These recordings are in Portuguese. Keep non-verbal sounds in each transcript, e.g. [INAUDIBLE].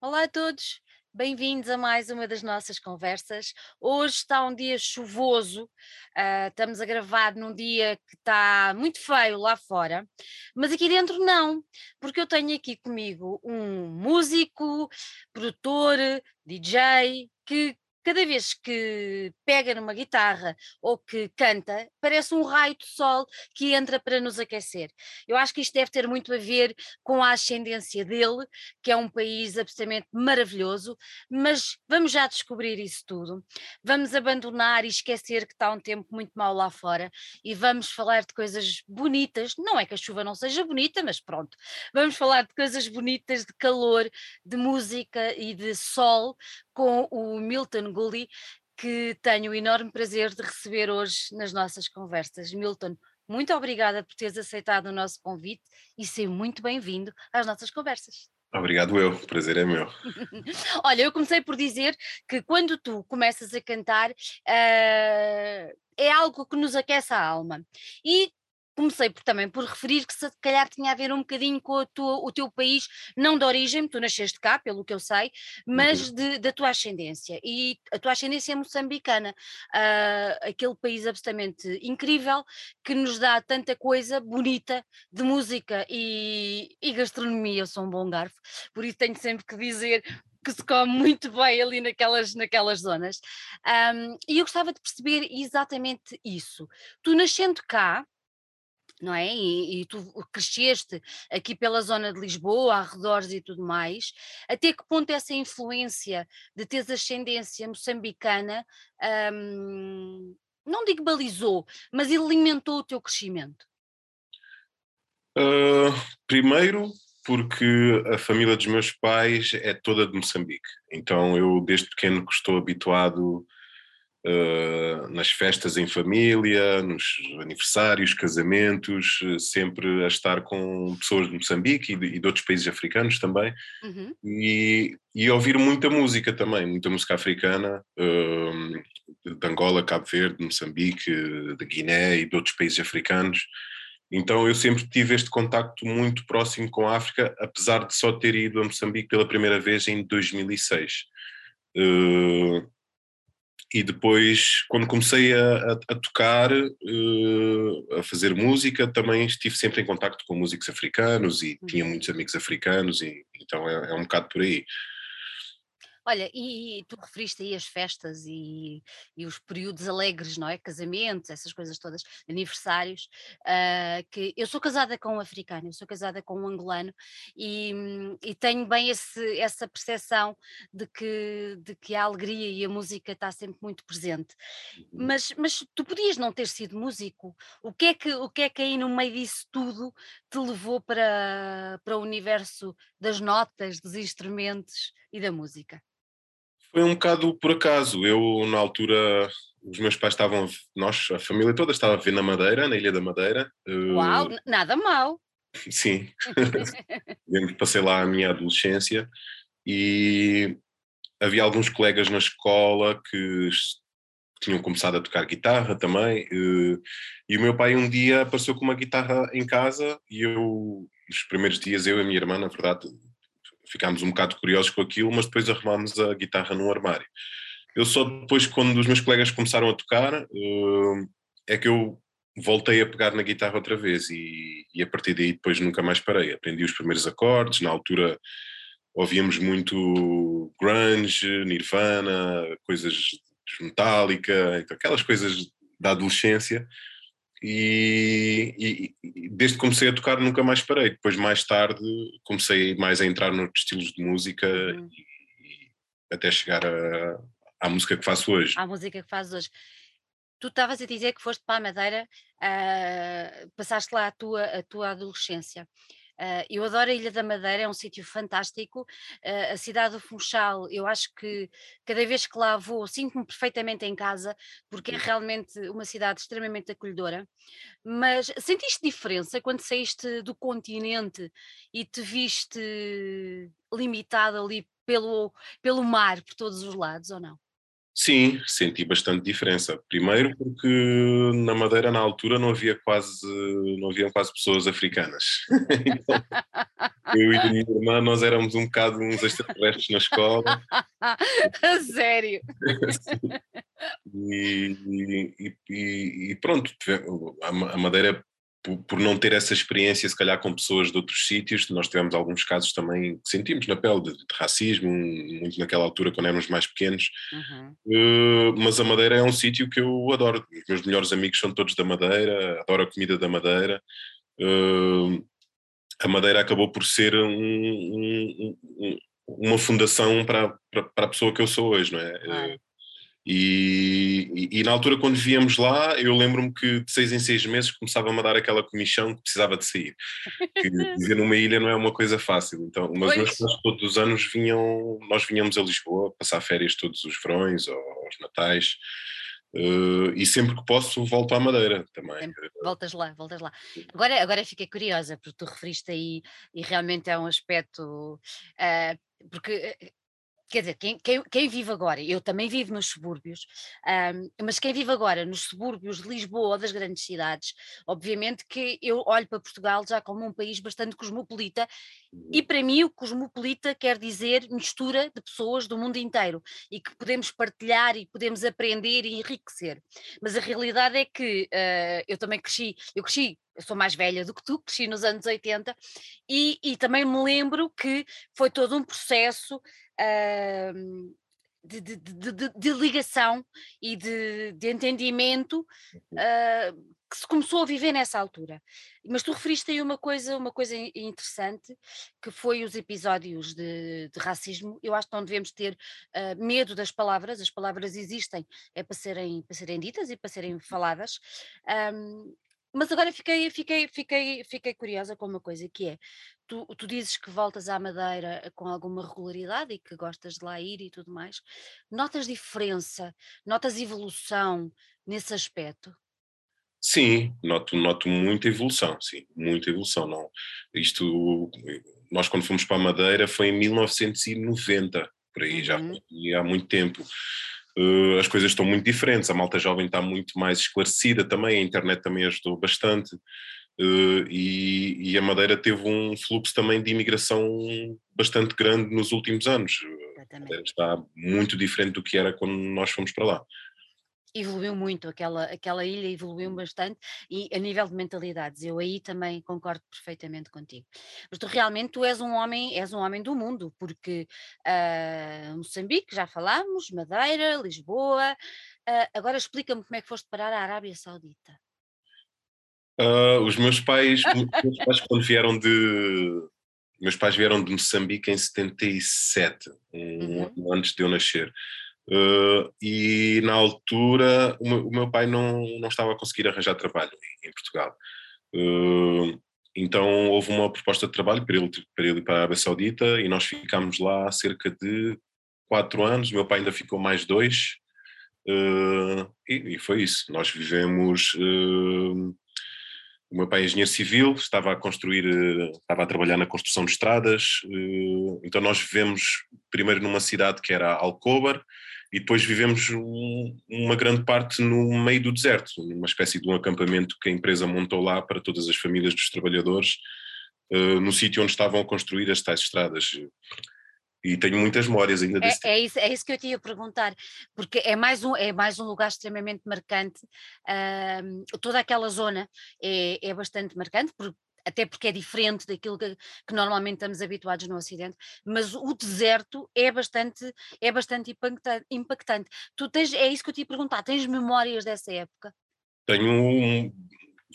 Olá a todos, bem-vindos a mais uma das nossas conversas. Hoje está um dia chuvoso, ah, estamos a gravar num dia que está muito feio lá fora, mas aqui dentro não, porque eu tenho aqui comigo um músico, produtor, DJ, que cada vez que pega numa guitarra ou que canta, parece um raio de sol que entra para nos aquecer. Eu acho que isto deve ter muito a ver com a ascendência dele, que é um país absolutamente maravilhoso, mas vamos já descobrir isso tudo. Vamos abandonar e esquecer que está um tempo muito mau lá fora e vamos falar de coisas bonitas. Não é que a chuva não seja bonita, mas pronto. Vamos falar de coisas bonitas, de calor, de música e de sol com o Milton Gully, que tenho o enorme prazer de receber hoje nas nossas conversas. Milton, muito obrigada por teres aceitado o nosso convite e ser muito bem-vindo às nossas conversas. Obrigado eu, o prazer é meu. [LAUGHS] Olha, eu comecei por dizer que quando tu começas a cantar uh, é algo que nos aquece a alma. E comecei por, também por referir que se calhar tinha a ver um bocadinho com tua, o teu país, não de origem, tu nasceste cá, pelo que eu sei, mas uhum. de, da tua ascendência. E a tua ascendência é moçambicana, uh, aquele país absolutamente incrível que nos dá tanta coisa bonita de música e, e gastronomia. Eu sou um bom garfo, por isso tenho sempre que dizer que se come muito bem ali naquelas, naquelas zonas. Um, e eu gostava de perceber exatamente isso. Tu nascendo cá, não é? E, e, tu cresceste aqui pela zona de Lisboa, arredores e tudo mais, até que ponto essa influência de teres ascendência moçambicana, hum, não digo balizou, mas alimentou o teu crescimento? Uh, primeiro, porque a família dos meus pais é toda de Moçambique, então eu desde pequeno estou habituado uh, nas festas em família, nos aniversários, casamentos, uh, sempre a estar com pessoas de Moçambique e de, e de outros países africanos também, uhum. e, e ouvir muita música também, muita música africana, uh, de Angola, Cabo Verde, Moçambique, de Guiné e de outros países africanos. Então eu sempre tive este contacto muito próximo com a África, apesar de só ter ido a Moçambique pela primeira vez em 2006. Uh, e depois, quando comecei a, a, a tocar, uh, a fazer música, também estive sempre em contacto com músicos africanos e tinha uhum. muitos amigos africanos, e então é, é um bocado por aí. Olha, e, e tu referiste aí as festas e, e, os períodos alegres, não é? Casamentos, essas coisas todas, aniversários, uh, que eu sou casada com um africano, eu sou casada com um angolano e, e tenho bem esse, essa percepção de que, de que a alegria e a música está sempre muito presente. Uhum. Mas, mas tu podias não ter sido músico, o que é que, o que, é que aí no meio disso tudo te levou para, para o universo das notas, dos instrumentos e da música? Foi um bocado por acaso. Eu, na altura, os meus pais estavam, nós, a família toda estava a ver na Madeira, na Ilha da Madeira. Uau, uh, nada mal. [LAUGHS] Sim, [LAUGHS] passei lá a minha adolescência e havia alguns colegas na escola que tinham começado a tocar guitarra também uh, e o meu pai um dia apareceu com uma guitarra em casa e eu, nos primeiros dias, eu e a minha irmã, na verdade, ficámos um bocado curiosos com aquilo, mas depois arrumámos a guitarra num armário. Eu só depois, quando os meus colegas começaram a tocar, eh, é que eu voltei a pegar na guitarra outra vez e, e, a partir daí depois nunca mais parei. Aprendi os primeiros acordes, na altura ouvíamos muito grunge, Nirvana, coisas Metallica, então aquelas coisas da adolescência e, e, desde que comecei a tocar nunca mais parei. Depois, mais tarde, comecei mais a entrar noutros estilos de música uhum. e, e, até chegar a, à música que faço hoje. À música que fazes hoje. Tu estavas a dizer que foste para a Madeira, uh, passaste lá a tua, a tua adolescência. Uh, eu adoro a Ilha da Madeira, é um sítio fantástico. Uh, a cidade do Funchal, eu acho que cada vez que lá vou, sinto-me perfeitamente em casa, porque é realmente uma cidade extremamente acolhedora. Mas sentiste diferença quando saíste do continente e te viste limitado ali pelo, pelo mar, por todos os lados, ou não? Sim, senti bastante diferença. Primeiro porque na Madeira na altura não havia quase não havia quase pessoas africanas. [LAUGHS] então, eu e a minha irmã nós éramos um bocado uns extraterrestres na escola. [LAUGHS] Sério? [LAUGHS] e, e, e, e, pronto, a Madeira por, não ter essa experiência, se calhar com pessoas de outros sítios, nós tivemos alguns casos também que sentimos na pele de, de racismo, muito naquela altura quando éramos mais pequenos. Uhum. Uh, mas a Madeira é um sítio que eu adoro. Os meus melhores amigos são todos da Madeira, adoro a comida da Madeira. Uh, a Madeira acabou por ser um, um, um, uma fundação para, para, para, a pessoa que eu sou hoje, não é? Claro. E, e, e, na altura, quando víamos lá, eu lembro-me que de seis em seis meses começava-me a dar aquela comissão que precisava de sair. Que [LAUGHS] viver numa ilha não é uma coisa fácil. Então, mas meus pais todos os anos vinham, nós vinhamos a Lisboa passar férias todos os verões ou aos natais. Uh, e sempre que posso volto à Madeira também. Voltas lá, voltas lá. Agora, agora fiquei curiosa, porque tu referiste aí, e realmente é um aspecto, uh, porque eh, quer dizer, quem, quem, quem, vive agora, eu também vivo nos subúrbios, um, mas quem vive agora nos subúrbios de Lisboa ou das grandes cidades, obviamente que eu olho para Portugal já como um país bastante cosmopolita, e uhum. para mim o cosmopolita quer dizer mistura de pessoas do mundo inteiro e que podemos partilhar e podemos aprender e enriquecer. Mas a realidade é que uh, eu também cresci, eu cresci eu sou mais velha do que tu, cresci nos anos 80, e, e também me lembro que foi todo um processo de, de, de, de, ligação e de, entendimento uh, que se começou a viver nessa altura. Mas tu referiste aí uma coisa, uma coisa interessante, que foi os episódios de, racismo. Eu acho que não devemos ter uh, medo das palavras, as palavras existem, é para serem, para serem ditas e para serem faladas. Um, mas agora fiquei, fiquei, fiquei, fiquei curiosa com uma coisa que é, tu, tu dizes que voltas à Madeira eh, com alguma regularidade e que gostas de lá ir e tudo mais. Notas diferença, notas evolução nesse aspecto? Sim, noto, noto muita evolução, sim, muita evolução. Não, isto, nós quando fomos para a Madeira foi em 1990, por aí uhum. já há muito tempo. Uh, as coisas estão muito diferentes, a malta jovem está muito mais esclarecida também, a internet também ajudou bastante. Uh, e, e, a Madeira teve um fluxo também de imigração bastante grande nos últimos anos. Está muito diferente do que era quando nós fomos para lá evoluiu muito, aquela, aquela ilha evoluiu bastante e a nível de mentalidades, eu aí também concordo perfeitamente contigo. Mas tu realmente tu és um homem, és um homem do mundo, porque uh, Moçambique, já falámos, Madeira, Lisboa, uh, agora explica-me como é que foste parar à Arábia Saudita. Uh, os meus pais, meus [LAUGHS] pais quando vieram de meus pais vieram de Moçambique em 77, um uhum. ano antes de eu nascer. Uh, e na altura o meu, o meu, pai não, não estava a conseguir arranjar trabalho em, em Portugal. Uh, então houve uma proposta de trabalho para ele, para ele ir para a Arábia Saudita e nós ficámos lá cerca de quatro anos, o meu pai ainda ficou mais dois, uh, e, e, foi isso. Nós vivemos. o meu pai é engenheiro civil, estava a construir, estava a trabalhar na construção de estradas, então nós vivemos primeiro numa cidade que era Alcobar, e depois vivemos um, uma grande parte no meio do deserto, numa espécie de um acampamento que a empresa montou lá para todas as famílias dos trabalhadores, uh, no sítio onde estavam a construir as tais estradas. E tenho muitas memórias ainda desse é, é, isso, é isso que eu tinha a perguntar, porque é mais um, é mais um lugar extremamente marcante. Uh, toda aquela zona é, é bastante marcante, porque até porque é diferente daquilo que, que, normalmente estamos habituados no Ocidente, mas o deserto é bastante, é bastante impactante. Tu tens, é isso que eu te ia perguntar, tens memórias dessa época? Tenho um,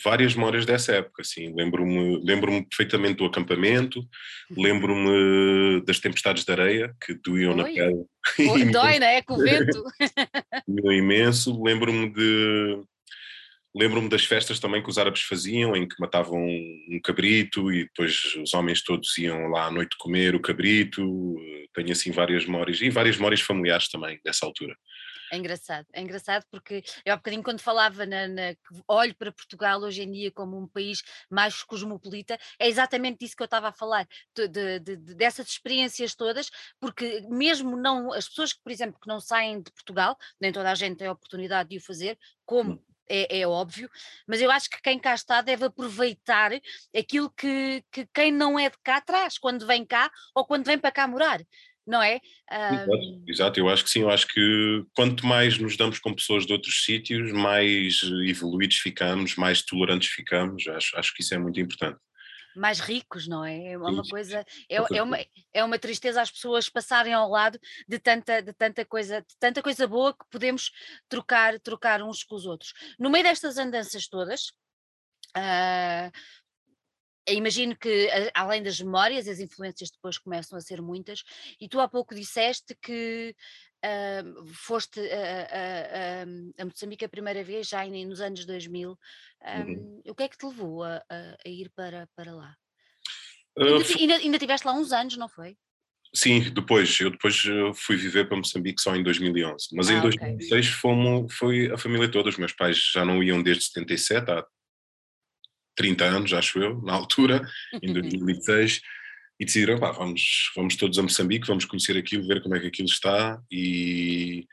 várias memórias dessa época, sim. Lembro-me lembro perfeitamente do acampamento, uhum. lembro-me das tempestades de areia que doíam Oi. na pele. [LAUGHS] Dói, não é? Com o vento. [LAUGHS] imenso. Lembro-me de Lembro-me das festas também que os árabes faziam, em que matavam um cabrito e depois os homens todos iam lá à noite comer o cabrito. Tenho assim várias memórias e várias memórias familiares também dessa altura. É engraçado, é engraçado porque eu há bocadinho quando falava na, na, olho para Portugal hoje em dia como um país mais cosmopolita, é exatamente disso que eu estava a falar, de, de, de, dessas experiências todas, porque mesmo não, as pessoas que, por exemplo, que não saem de Portugal, nem toda a gente tem a oportunidade de o fazer, como hum. É, é, óbvio, mas eu acho que quem cá está deve aproveitar aquilo que, que quem não é de cá traz, quando vem cá ou quando vem para cá morar não é? Exato, exato, eu acho que sim, eu acho que quanto mais nos damos com pessoas de outros sítios, mais evoluídos ficamos, mais tolerantes ficamos, acho, acho que isso é muito importante. Mais ricos, não é? É uma coisa, é, é, uma, é uma tristeza as pessoas passarem ao lado de tanta, de tanta coisa, de tanta coisa boa que podemos trocar, trocar uns com os outros. No meio destas andanças todas, uh, imagino que, além das memórias, as influências depois começam a ser muitas, e tu há pouco disseste que uh, foste a, a, a, Moçambique a primeira vez, já nos anos 2000. Um, uhum. O que é que te levou a, a ir para, para lá? Uh, ainda, ainda, ainda tiveste lá uns anos, não foi? Sim, depois. Eu depois eh, fui viver para Moçambique só em 2011. Mas ah, em 2006 okay. fomos, foi a família toda. Os meus pais já não iam desde 77, há 30 anos, acho eu, na altura, em 2006, [LAUGHS] e decidiram, pá, vamos, vamos todos a Moçambique, vamos conhecer aquilo, ver como é que aquilo está, e,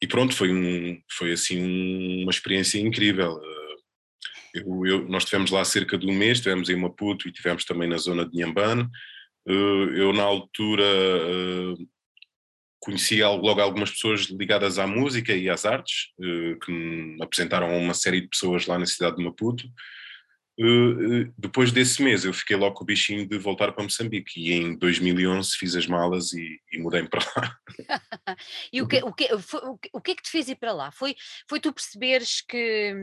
e pronto, foi, um, foi assim uma experiência incrível. Eh, eu, eu, nós estivemos lá cerca de um mês, estivemos em Maputo e estivemos também na zona de Nhambane. Eh, eu, na altura, eh, conheci logo algumas pessoas ligadas à música e às artes, que me apresentaram uma série de pessoas lá na cidade de Maputo. Uh, depois desse mês eu fiquei logo com o bichinho de voltar para Moçambique e em 2011 fiz as malas e, e mudei para lá. [LAUGHS] e o que, o, que, foi, o que é que te fez ir para lá? Foi, foi tu perceberes que,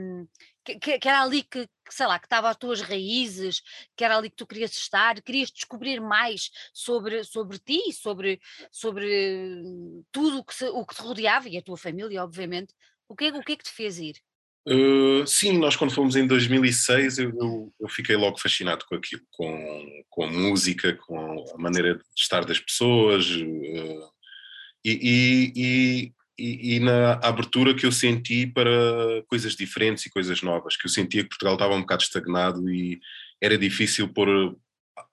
que, que era ali que, que, sei lá, que estava as tuas raízes, que era ali que tu querias estar, querias descobrir mais sobre, sobre ti, sobre, sobre tudo o que, se, o que te rodeava e a tua família, obviamente. O que, o que é que te fez ir? Uh, sim, nós quando fomos em 2006 eu, eu, eu, fiquei logo fascinado com aquilo, com, com a música, com a maneira de estar das pessoas uh, e, e, e, e, na abertura que eu senti para coisas diferentes e coisas novas, que eu sentia que Portugal estava um bocado estagnado e era difícil pôr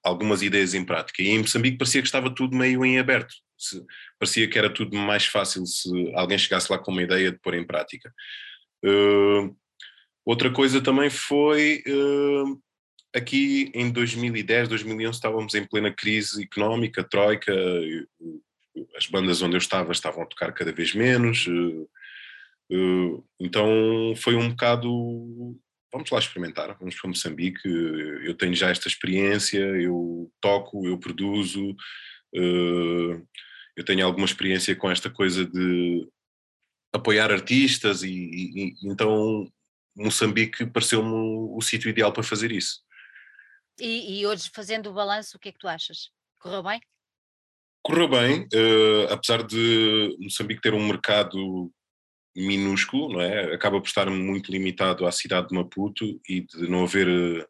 algumas ideias em prática. E em Moçambique parecia que estava tudo meio em aberto, se, parecia que era tudo mais fácil se alguém chegasse lá com uma ideia de pôr em prática. Uh, outra coisa também foi uh, aqui em 2010, 2011 estávamos em plena crise económica, troika, as bandas onde eu estava estavam a tocar cada vez menos, uh, então foi um bocado vamos lá experimentar, vamos para Moçambique, eu tenho já esta experiência, eu toco, eu produzo, eu tenho alguma experiência com esta coisa de apoiar artistas e, e, e então Moçambique pareceu-me o, o sítio ideal para fazer isso. E, e, hoje, fazendo o balanço, o que é que tu achas? Correu bem? Correu bem, uh, apesar de Moçambique ter um mercado minúsculo, não é? acaba por estar muito limitado à cidade de Maputo e de não haver uh,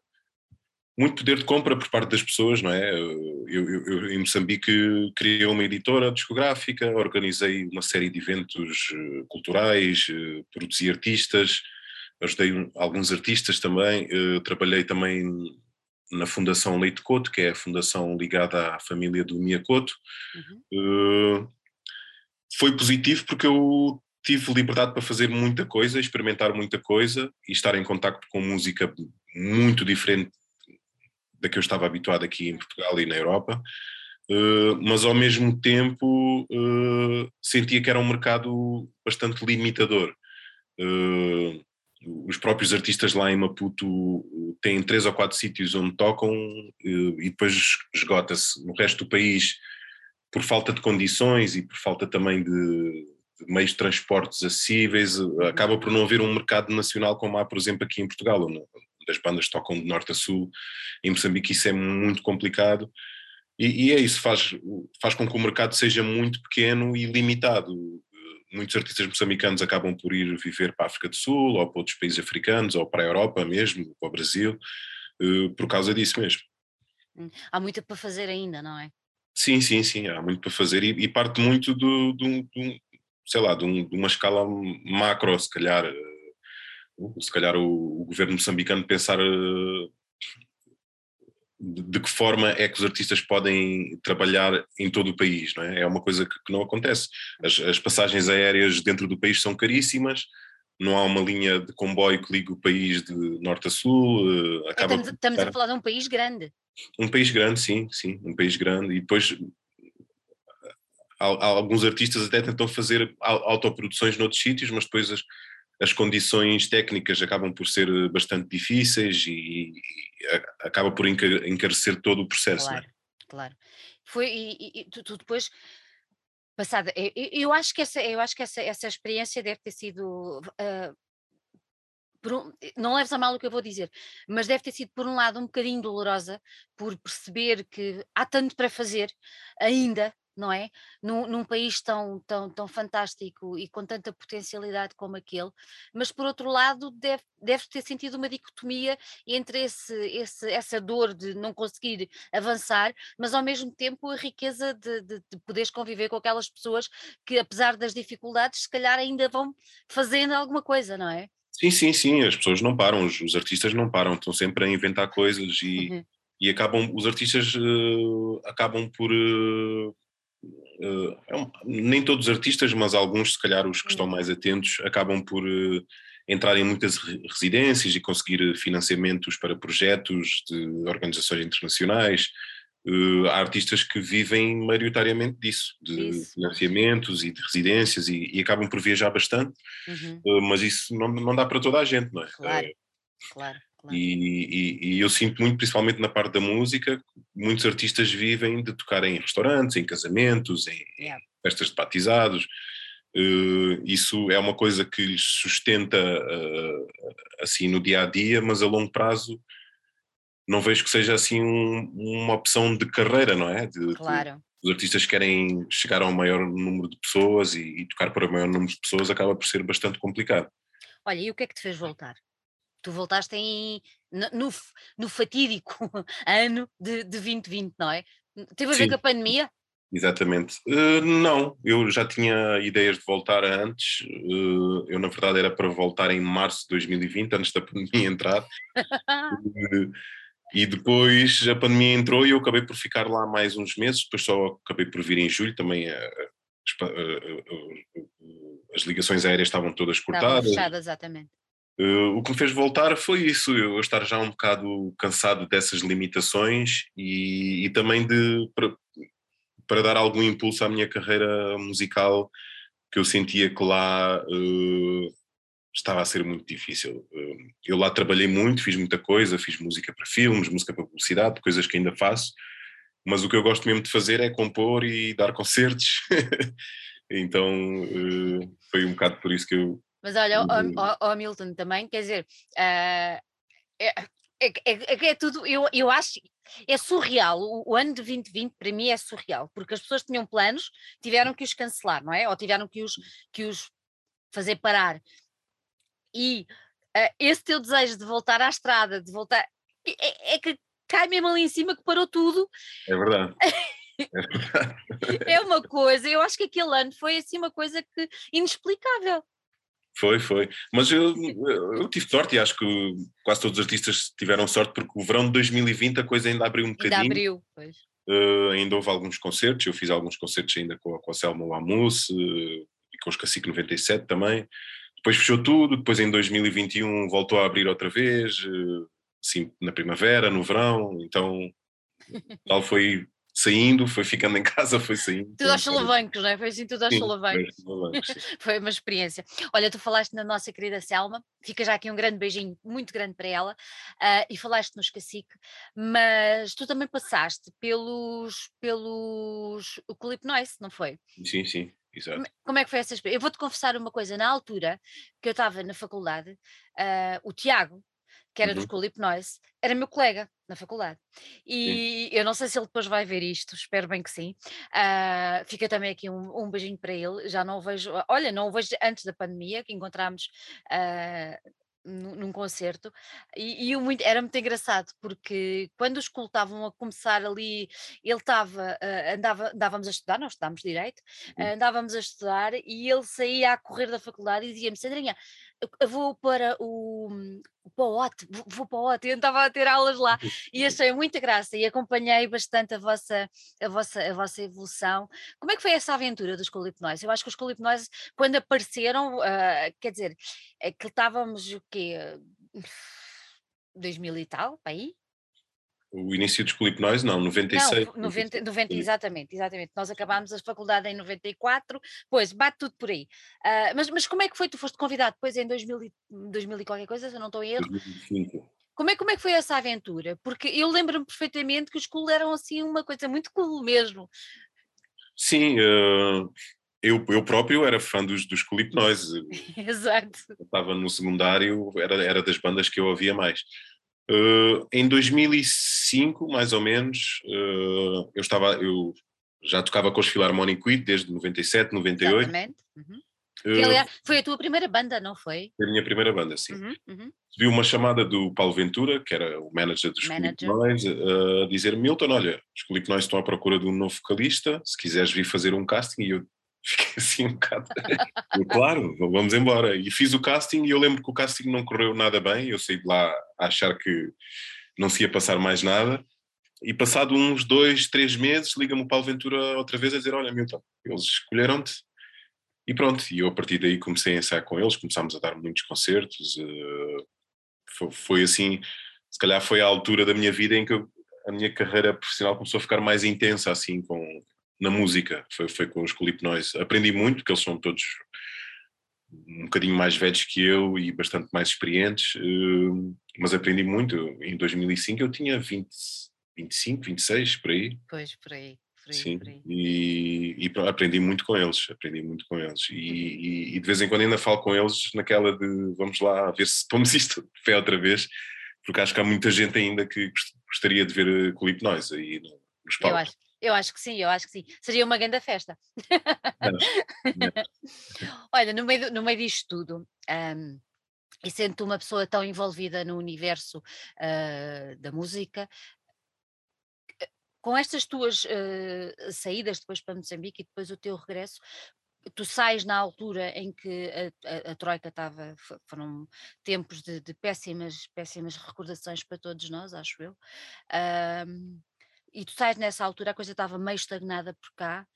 muito poder de compra por parte das pessoas, não é? Eu, eu, eu, em Moçambique criei uma editora discográfica, organizei uma série de eventos uh, culturais, uh, produzi artistas, ajudei alguns artistas também, uh, trabalhei também na Fundação Leite Couto, que é a fundação ligada à família do Mia Couto. Uhum. foi positivo porque eu tive liberdade para fazer muita coisa, experimentar muita coisa e estar em contacto com música muito diferente da que eu estava habituado aqui em Portugal e na Europa, uh, mas ao mesmo tempo uh, sentia que era um mercado bastante limitador. Uh, os próprios artistas lá em Maputo têm três ou quatro sítios onde tocam e depois esgota-se. No resto do país, por falta de condições e por falta também de meios de transportes acessíveis, acaba por não haver um mercado nacional como há, por exemplo, aqui em Portugal, onde as bandas tocam de norte a sul, em Moçambique isso é muito complicado, e, e, é isso, faz, faz com que o mercado seja muito pequeno e limitado. Muitos artistas moçambicanos acabam por ir viver para a África do Sul, ou para outros países africanos, ou para a Europa mesmo, para o Brasil, eh, por causa disso mesmo. Hum, há muito para fazer ainda, não é? Sim, sim, sim, há muito para fazer e, e parte muito do, do, do sei lá, de, um, de uma escala macro, se calhar, se calhar o, o governo moçambicano pensar de, de, que forma é que os artistas podem trabalhar em todo o país, não é? É uma coisa que, que não acontece. As, as, passagens aéreas dentro do país são caríssimas, não há uma linha de comboio que ligue o país de norte a sul. Eh, acaba estamos, estamos a falar de um país grande. Um país grande, sim, sim, um país grande. E depois alguns artistas até tentam fazer autoproduções noutros sítios, mas depois as, as condições técnicas acabam por ser bastante difíceis e, e acaba por encarecer todo o processo. Claro, claro. Foi, e, e tu, tu, depois passada, eu, eu, acho que essa, eu acho que essa, essa experiência deve ter sido uh, um, não leves a mal o que eu vou dizer, mas deve ter sido, por um lado, um bocadinho dolorosa, por perceber que há tanto para fazer ainda, não é? Num, num, país tão, tão, tão fantástico e com tanta potencialidade como aquele, mas por outro lado deve, deve ter sentido uma dicotomia entre esse, esse, essa dor de não conseguir avançar, mas ao mesmo tempo a riqueza de, de, de poderes conviver com aquelas pessoas que apesar das dificuldades se calhar ainda vão fazendo alguma coisa, não é? Sim, sim, sim, as pessoas não param, os, os artistas não param, estão sempre a inventar coisas e, uhum. e acabam, os artistas uh, acabam por, uh, Uh, é um, nem todos os artistas, mas alguns, se calhar os que estão mais atentos, acabam por uh, entrar em muitas residências e conseguir financiamentos para projetos de organizações internacionais. Uh, há artistas que vivem maioritariamente disso, de isso. financiamentos e de residências e, e, acabam por viajar bastante, uhum. mas isso não, não dá para toda a gente, não é? Claro, claro. Claro. E, e, e, eu sinto muito, principalmente na parte da música, muitos artistas vivem de tocar em restaurantes, em casamentos, em yeah. festas de batizados. Uh, isso é uma coisa que lhes sustenta uh, assim no dia a dia, mas a longo prazo não vejo que seja assim um, uma opção de carreira, não é? De, claro. De, os artistas querem chegar a um maior número de pessoas e, e tocar para o maior número de pessoas acaba por ser bastante complicado. Olha, e o que é que te fez voltar? Tu voltaste em, no, no fatídico [LAUGHS] ano de, de 2020, não é? Teve a ver Sim. com a pandemia? Exatamente. Uh, não, eu já tinha ideias de voltar antes. Uh, eu, na verdade, era para voltar em março de 2020, antes da [LAUGHS] pandemia entrar. uh, [LAUGHS] e depois a pandemia entrou e eu acabei por ficar lá mais uns meses. Depois só acabei por vir em julho. Também as ligações aéreas estavam todas cortadas. Estavam fechadas, exatamente. Uh, o que me fez voltar foi isso, eu estar já um bocado cansado dessas limitações e, e também de para, para, dar algum impulso à minha carreira musical, que eu sentia que lá uh, estava a ser muito difícil. Uh, eu lá trabalhei muito, fiz muita coisa, fiz música para filmes, música para publicidade, coisas que ainda faço, mas o que eu gosto mesmo de fazer é compor e dar concertos. [LAUGHS] então foi um bocado por isso que eu mas olha, uhum. o, Milton também, quer dizer, uh, é, é, é, é, tudo, eu, eu acho, é surreal. O, o, ano de 2020 para mim é surreal, porque as pessoas tinham planos, tiveram que os cancelar, não é? Ou tiveram que os, que os fazer parar. E uh, esse teu desejo de voltar à estrada, de voltar, é, é, que cai mesmo ali em cima que parou tudo. [LAUGHS] É verdade. é uma coisa, eu acho que aquele ano foi assim uma coisa que inexplicável. Foi, foi. Mas eu, eu tive sorte e acho que quase todos os artistas tiveram sorte porque o verão de 2020 a coisa ainda abriu um bocadinho. Ainda abriu, pois. Uh, ainda houve alguns concertos, eu fiz alguns concertos ainda com, com a Selma Lamus uh, e com os Cacique 97 também. Depois fechou tudo, depois em 2021 voltou a abrir outra vez, uh, assim, na primavera, no verão, então [LAUGHS] tal foi saindo, foi ficando em casa, foi saindo. Tudo aos solavancos, não é? Foi assim tudo aos solavancos. [LAUGHS] foi uma experiência. Olha, tu falaste na nossa querida Selma, fica já aqui um grande beijinho, muito grande para ela, uh, e falaste nos cacique, mas tu também passaste pelos, pelos o Clip Noise, não foi? Sim, sim. Exato. Como é que foi essa experiência? Eu vou-te confessar uma coisa, na altura que eu estava na faculdade, uh, o Tiago, que era uhum. do School Hypnose, era meu colega na faculdade. E sim. eu não sei se ele depois vai ver isto, espero bem que sim. Uh, fica também aqui um, um, beijinho para ele. Já não o vejo, olha, não o vejo antes da pandemia, que encontramos uh, num, concerto e, e muito, era muito engraçado porque quando os School estavam a começar ali, ele estava, uh, andava, andávamos a estudar, nós estudámos direito, uh, andávamos a estudar e ele saía a correr da faculdade e dizia-me, Sandrinha, eu vou para o, para o OT, vou, para o OT, eu estava a ter aulas lá e achei muita graça e acompanhei bastante a vossa, a vossa, a vossa evolução. Como é que foi essa aventura dos Colipnóis? Eu acho que os Colipnóis, quando apareceram, uh, quer dizer, é que estávamos o quê? 2000 e tal, para aí? O início dos Colipnóis, não, 96. Não, 90, 90, exatamente, exatamente. Nós acabámos a faculdade em 94, pois, bate tudo por aí. Uh, mas, mas como é que foi? Tu foste convidado depois em 2000 e, 2000 e qualquer coisa, se eu não estou em erro? 2005. Como é, como é que foi essa aventura? Porque eu lembro-me perfeitamente que os cool eram assim uma coisa muito cool mesmo. Sim, uh, eu, eu próprio era fã dos, dos Colipnóis. [LAUGHS] Exato. estava no secundário, era, era das bandas que eu ouvia mais. Uh, em 2005, mais ou menos, uh, eu estava, eu já tocava com os Philharmonic Quid desde 97, 98. Exatamente. Uhum. Uh, aliás, foi a tua primeira banda, não foi? Foi a minha primeira banda, sim. Uhum, uhum. Vi uma chamada do Paulo Ventura, que era o manager dos Clipnoise, a dizer: Milton, olha, os Clipnoise estão à procura de um novo vocalista, se quiseres vir fazer um casting. E eu fiquei [LAUGHS] assim um bocado. claro, vamos embora. E fiz o casting e eu lembro que o casting não correu nada bem. Eu saí de lá a achar que não se ia passar mais nada. E passado uns dois, três meses, liga-me o Paulo Ventura outra vez a dizer: Olha, Milton, eles escolheram-te. E pronto, e eu a partir daí comecei a ensaiar com eles, começámos a dar muitos concertos. Uh, foi, assim, se calhar foi a altura da minha vida em que a minha carreira profissional começou a ficar mais intensa, assim, com, na música, foi, foi com os Clip Noise. Aprendi muito, porque eles são todos um bocadinho mais velhos que eu e bastante mais experientes, uh, mas aprendi muito. Em 2005 eu tinha 20, 25, 26, por aí. Pois, por aí. Por aí Sim, por aí. E, e, aprendi muito com eles, aprendi muito com eles. E, uhum. e, e, de vez em quando ainda falo com eles naquela de vamos lá ver se pomos [LAUGHS] isto de pé outra vez, porque acho que há muita gente ainda que gostaria de ver Clip Noise aí nos palcos. Eu acho, que sim, eu acho que sim. Seria uma grande festa. [LAUGHS] Olha, no meio, no meio disto tudo, um, e sendo uma pessoa tão envolvida no universo uh, da música, com estas tuas uh, saídas depois para Moçambique e depois o teu regresso, tu sais na altura em que a, a, a Troika estava, foram tempos de, de, péssimas, péssimas recordações para todos nós, acho eu. Um, e tu sais nessa altura, a coisa estava meio estagnada por cá,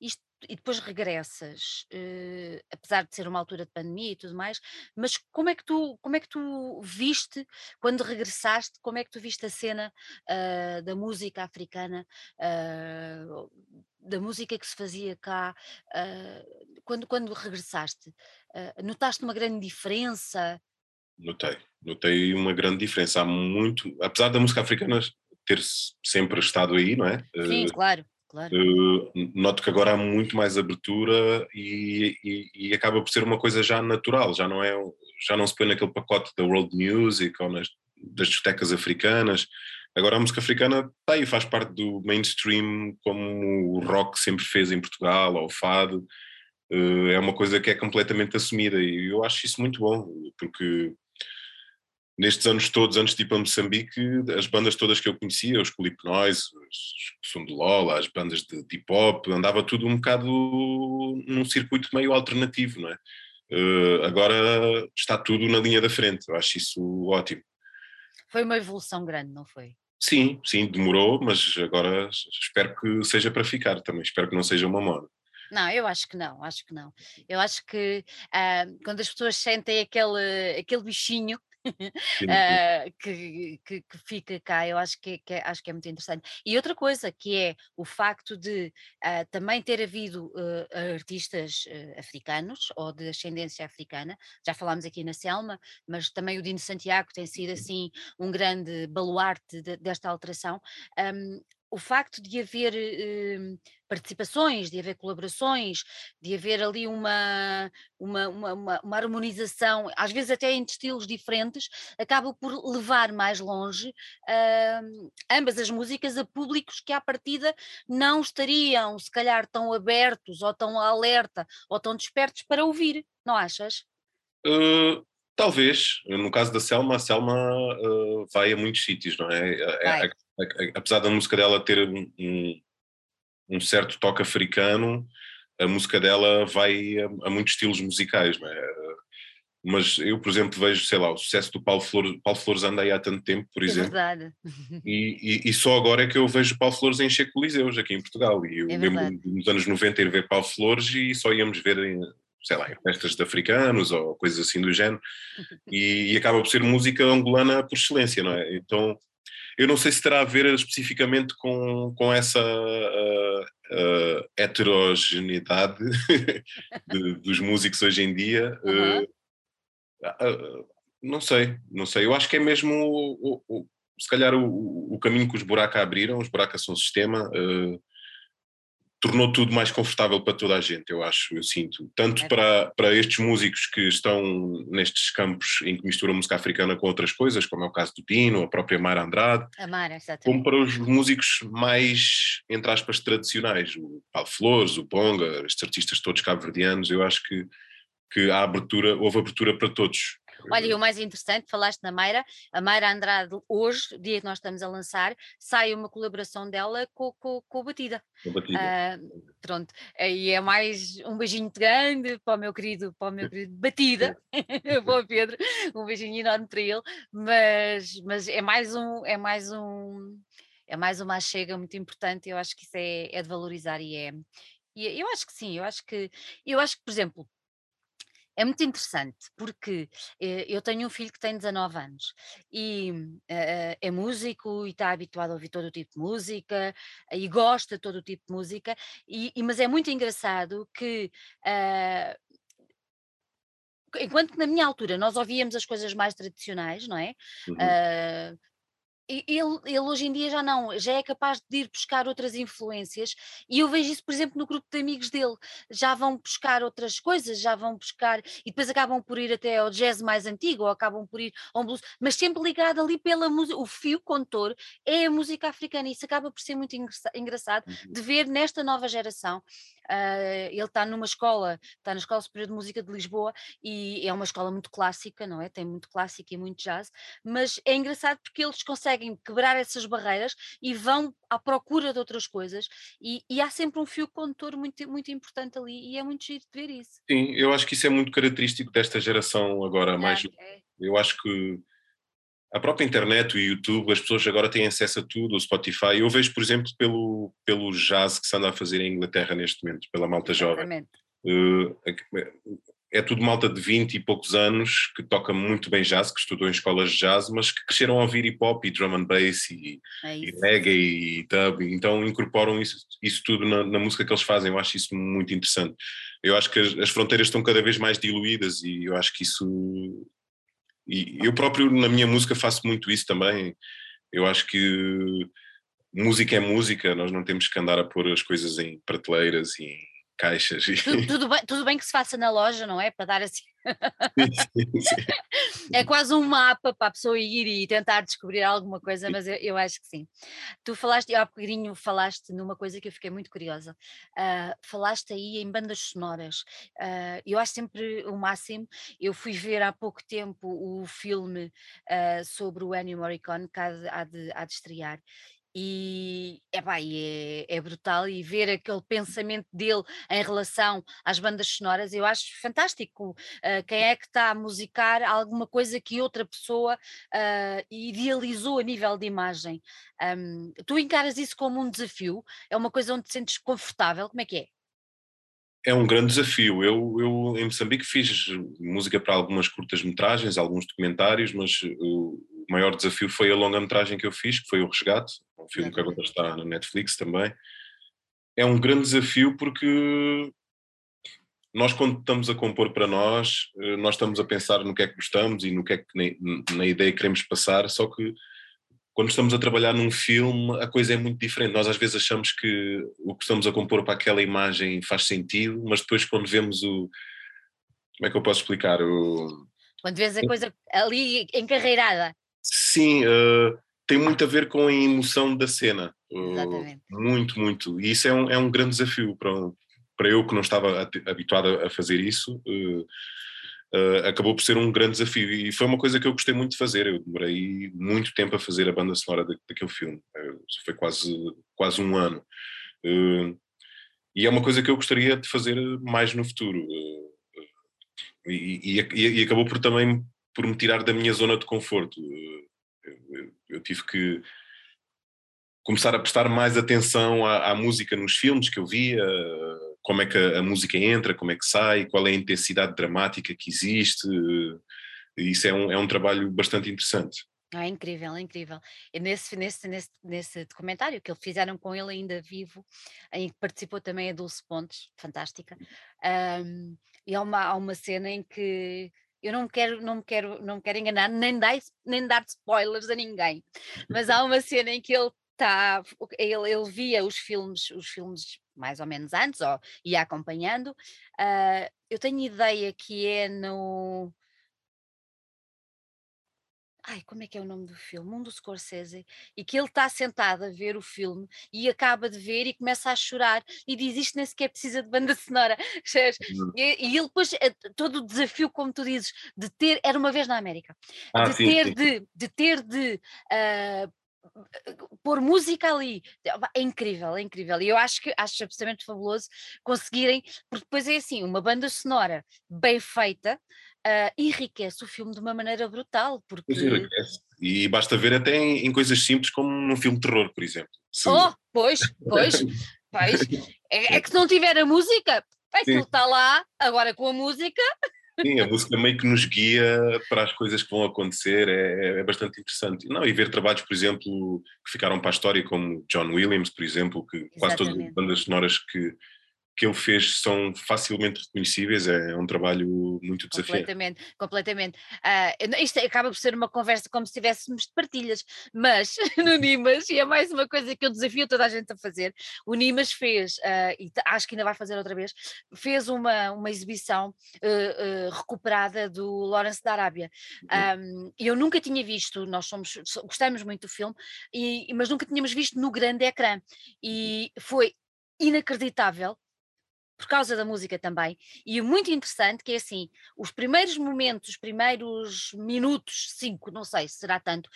isto, e depois regressas, uh, apesar de ser uma altura de pandemia e tudo mais, mas como é que tu, como é que tu viste, quando regressaste, como é que tu viste a cena uh, da música africana, uh, da música que se fazia cá, quando, quando regressaste? notaste uma grande diferença? Notei, notei uma grande diferença. Há muito, apesar da música africana ter sempre estado aí, não é? Sim, uh, claro. Claro. Uh, noto que agora há muito mais abertura e, e, e, acaba por ser uma coisa já natural, já não é, já não se põe naquele pacote da world music ou nas, das discotecas africanas. Agora a música africana está aí, faz parte do mainstream como o rock sempre fez em Portugal, ou o fado. Uh, é uma coisa que é completamente assumida e eu acho isso muito bom, porque nestes anos todos, antes de ir para Moçambique, as bandas todas que eu conhecia, os Clip Noise, os Lola, as bandas de hip hop, andava tudo um bocado num circuito meio alternativo, não é? Uh, agora está tudo na linha da frente, eu acho isso ótimo. Foi uma evolução grande, não foi? Sim, sim, demorou, mas agora espero que seja para ficar também, espero que não seja uma moda. Não, eu acho que não, acho que não. Eu acho que uh, quando as pessoas sentem aquele, aquele bichinho uh, [LAUGHS] que, que, que, fica cá, eu acho que, que, acho que é muito interessante. E outra coisa que é o facto de uh, também ter havido uh, artistas africanos ou de ascendência africana, já falámos aqui na Selma, mas também o Dino Santiago tem sido assim um grande baluarte de, desta alteração. Um, o facto de haver eh, participações, de haver colaborações, de haver ali uma, uma, uma, uma, harmonização, às vezes até entre estilos diferentes, acaba por levar mais longe uh, ambas as músicas a públicos que à partida não estariam, se calhar, tão abertos ou tão alerta ou tão despertos para ouvir, não achas? Uh, Talvez, no caso da Selma, a Selma uh, vai a muitos sítios, não é, é apesar da música dela ter um, um, um, certo toque africano, a música dela vai a, a muitos estilos musicais, é? mas eu, por exemplo, vejo, sei lá, o sucesso do Paulo Flores, Paulo Flores anda aí há tanto tempo, por é exemplo. Verdade. E, e, e, só agora é que eu vejo Paulo Flores em encher coliseus aqui em Portugal. E eu é mesmo nos anos 90 ir ver Paulo Flores e só íamos ver em, sei lá, em festas de africanos ou coisas assim do género. E, e acaba por ser música angolana por excelência, não é? Então, eu não sei se terá a ver especificamente com, com essa uh, uh, heterogeneidade [LAUGHS] de, dos músicos hoje em dia. Uhum. Uh, Uh, não sei, não sei. Eu acho que é mesmo, o, o, se calhar, o, o, caminho que os buracos abriram, os buracos são sistema, uh, tornou tudo mais confortável para toda a gente, eu acho, eu sinto. Tanto é. para, para estes músicos que estão nestes campos em que misturam música africana com outras coisas, como é o caso do Dino, a própria Mara Andrade, Mara, como para os músicos mais, entre aspas, tradicionais, o Paulo Flores, o Bonga, estes artistas todos cabo-verdianos, eu acho que que a abertura, houve abertura para todos. Olha, e o mais interessante, falaste na Mayra, a Mayra Andrade, hoje, dia que nós estamos a lançar, sai uma colaboração dela com, com, com o Batida. Com Batida. Uh, pronto, aí é mais um beijinho grande para o meu querido, para o meu querido Batida, para [LAUGHS] o Pedro, um beijinho enorme para ele, mas, mas é mais um, é mais um, é mais uma chega muito importante, eu acho que isso é, é de valorizar e é, e eu acho que sim, eu acho que, eu acho que, por exemplo, é muito interessante porque eh, eu tenho um filho que tem 19 anos e uh, é músico e está habituado a ouvir todo o tipo de música e gosta de todo o tipo de música, e, mas é muito engraçado que uh, enquanto que na minha altura nós ouvíamos as coisas mais tradicionais, não é? Uhum. Uh, ele, ele hoje em dia já não, já é capaz de ir buscar outras influências e eu vejo isso, por exemplo, no grupo de amigos dele, já vão buscar outras coisas, já vão buscar e depois acabam por ir até ao jazz mais antigo ou acabam por ir ao blues, mas sempre ligado ali pela música, o fio contor é a música africana e isso acaba por ser muito engraçado uhum. de ver nesta nova geração Uh, ele está numa escola, está na Escola Superior de Música de Lisboa e é uma escola muito clássica, não é? Tem muito clássico e muito jazz, mas é engraçado porque eles conseguem quebrar essas barreiras e vão à procura de outras coisas e, e há sempre um fio condutor muito, muito importante ali e é muito giro de ver isso. Sim, eu acho que isso é muito característico desta geração agora, mais é. eu acho que a própria internet, o YouTube, as pessoas agora têm acesso a tudo, o Spotify. Eu vejo, por exemplo, pelo, pelo jazz que se anda a fazer em Inglaterra neste momento, pela malta jovem. Uh, é tudo malta de 20 e poucos anos que toca muito bem jazz, que estudou em escolas de jazz, mas que cresceram a ouvir hip hop e drum and bass e, é e reggae e dub, então incorporam isso, isso tudo na, na, música que eles fazem. Eu acho isso muito interessante. Eu acho que as, as fronteiras estão cada vez mais diluídas e eu acho que isso e eu próprio na minha música faço muito isso também. Eu acho que música é música, nós não temos que andar a pôr as coisas em prateleiras e caixas. E... Tudo, [LAUGHS] tudo, bem, tudo bem que se faça na loja, não é? Para dar assim. Sim, sim. [LAUGHS] É quase um mapa para a pessoa ir e tentar descobrir alguma coisa, mas eu, eu acho que sim. Tu falaste, há bocadinho falaste numa coisa que eu fiquei muito curiosa. Uh, falaste aí em bandas sonoras. Uh, eu acho sempre o máximo. Eu fui ver há pouco tempo o filme uh, sobre o Ennio Morricone que há de, há de, há de estrear e, epá, e é, é brutal e ver aquele pensamento dele em relação às bandas sonoras, eu acho fantástico. Uh, quem é que está a musicar alguma coisa que outra pessoa uh, idealizou a nível de imagem? Um, tu encaras isso como um desafio? É uma coisa onde te sentes confortável? Como é que é? É um grande desafio. Eu, eu em Moçambique fiz música para algumas curtas-metragens, alguns documentários, mas o maior desafio foi a longa-metragem que eu fiz, que foi o Resgate, um filme que agora está na Netflix também. É um grande desafio porque nós quando estamos a compor para nós, eh, nós estamos a pensar no que é que gostamos e no que é que na, na ideia queremos passar, só que quando estamos a trabalhar num filme a coisa é muito diferente. Nós às vezes achamos que o que estamos a compor para aquela imagem faz sentido, mas depois quando vemos o... Como é que eu posso explicar? O... Quando vês a coisa ali encarreirada. Sim, uh, tem muito a ver com a emoção da cena. Exatamente. muito, muito. E isso é um, é um grande desafio para, para eu que não estava habituado a fazer isso. Uh, uh, acabou por ser um grande desafio e foi uma coisa que eu gostei muito de fazer. Eu demorei muito tempo a fazer a banda sonora da, daquele filme, uh, foi quase, quase um ano. Uh, e é uma coisa que eu gostaria de fazer mais no futuro. E, e, e, acabou por também por me tirar da minha zona de conforto. Eu, eu tive que começar a prestar mais atenção à, à, música nos filmes que eu via, como é que a, a, música entra, como é que sai, qual é a intensidade dramática que existe. Isso é um, é um trabalho bastante interessante. Ah, é incrível, é incrível. E nesse, nesse, nesse, nesse documentário que eles fizeram com ele ainda vivo, em que participou também a Dulce Pontes, fantástica, um, e há uma, há uma cena em que eu não me quero, não me quero, não me quero enganar, nem dar, nem dar spoilers a ninguém, mas há [LAUGHS] uma cena em que ele está, ele, ele via os filmes, os filmes mais ou menos antes, ou ia acompanhando. Uh, eu tenho ideia que é no. Ai, como é que é o nome do filme? Um do Scorsese, e que ele está sentado a ver o filme e acaba de ver e começa a chorar e diz isto nem sequer precisa de banda sonora. [LAUGHS] Uhum. E, e ele depois, eh, todo o desafio, como tu dizes, de ter, era uma vez na América, ah, de, sim, ter sim. De, de ter de uh, pôr música ali é incrível, é incrível. E eu acho que acho absolutamente fabuloso conseguirem, porque depois é assim, uma banda sonora bem feita uh, enriquece o filme de uma maneira brutal. Porque... E basta ver até em, em, coisas simples como num filme de terror, por exemplo. Oh, pois, pois, pois. É, [LAUGHS] é, que se não tiver a música, aquilo está lá, agora com a música. Sim, a música meio que nos guia para as coisas que vão acontecer, é, é, bastante interessante. Não, e ver trabalhos, por exemplo, que ficaram para a história, como John Williams, por exemplo, que Exatamente. quase todas as bandas sonoras que, que ele fez são facilmente reconhecíveis, é, é um trabalho muito desafiante. Completamente, completamente. Uh, isto acaba por ser uma conversa como se estivéssemos de partilhas, mas [LAUGHS] no Nimas, e é mais uma coisa que eu desafio toda a gente a fazer, o Nimas fez, uh, e acho que ainda vai fazer outra vez, fez uma, uma exibição uh, recuperada do Lawrence da Arábia. Um, uhum. eu nunca tinha visto, nós somos, gostamos muito do filme, e, mas nunca tínhamos visto no grande ecrã, e foi inacreditável por causa da música também. E muito interessante que é assim, os primeiros momentos, os primeiros minutos, cinco, não sei se será tanto,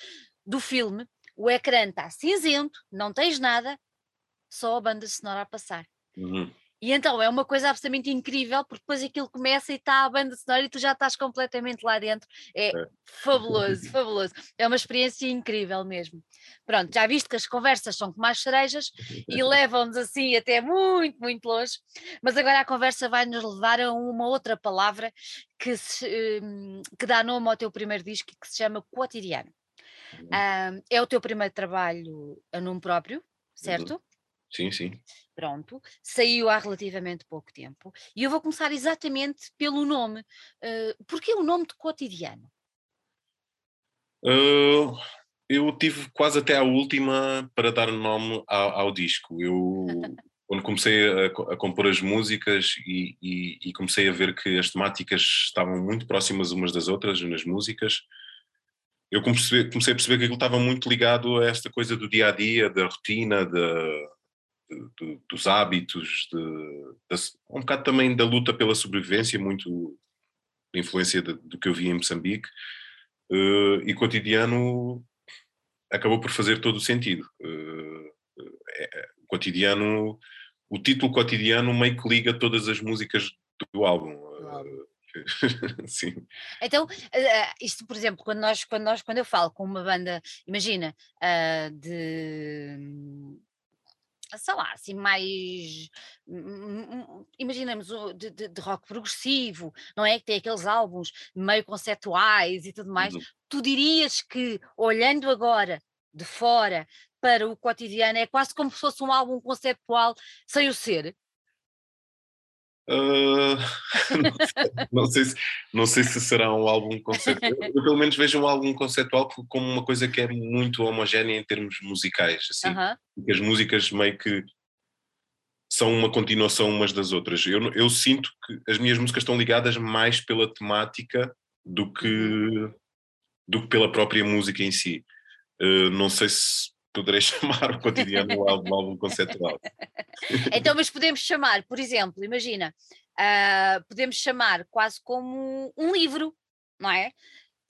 do filme, o ecrã está cinzento, não tens nada, só a banda sonora a passar. Uhum. E então é uma coisa absolutamente incrível, porque depois aquilo começa e está a banda sonora e tu já estás completamente lá dentro. É, é. fabuloso, [LAUGHS] fabuloso. É uma experiência incrível mesmo. Pronto, já viste que as conversas são como as cerejas e [LAUGHS] levam-nos assim até muito, muito longe. Mas agora a conversa vai nos levar a uma outra palavra que, se, hum, que dá nome ao teu primeiro disco que se chama Cotidiano. Um, é o teu primeiro trabalho a nome próprio, uhum. Sim, sim. Pronto, saiu há relativamente pouco tempo e eu vou começar exatamente pelo nome. Uh, Porquê o nome de cotidiano? Uh, eu tive quase até a última para dar nome ao, ao disco. Eu, [LAUGHS] quando comecei a, a, compor as músicas e, e, e, comecei a ver que as temáticas estavam muito próximas umas das outras nas músicas, eu comecei, comecei a perceber que aquilo estava muito ligado a esta coisa do dia a dia, da rotina, da de, dos hábitos, de, de, um bocado também da luta pela sobrevivência, muito influência de, do que eu vi em Moçambique, uh, e cotidiano acabou por fazer todo o sentido. Uh, é, cotidiano, o título cotidiano meio que liga todas as músicas do álbum. Uh, [LAUGHS] Sim. Então, isto, por exemplo, quando nós, quando nós, quando eu falo com uma banda, imagina, de sei lá, assim mais, hum, hum, hum, imaginemos, de, de, de, rock progressivo, não é? Que tem aqueles álbuns meio conceptuais e tudo mais. Uhum. Tu dirias que, olhando agora de fora para o cotidiano, é quase como se fosse um álbum conceptual sem o ser? [LAUGHS] Uh, não, sei, se, não sei se será um álbum conceptual. [LAUGHS] Eu pelo menos vejo um álbum conceptual como uma coisa que é muito homogénea em termos musicais. Assim, uh -huh. As músicas meio que são uma continuação umas das outras. Eu, eu sinto que as minhas músicas estão ligadas mais pela temática do que, uhum. do que pela própria música em si. Uh, não sei se poderei [LAUGHS] chamar o cotidiano um álbum, álbum conceptual. [LAUGHS] então, mas podemos chamar, por exemplo, imagina, uh, podemos chamar quase como um livro, não é?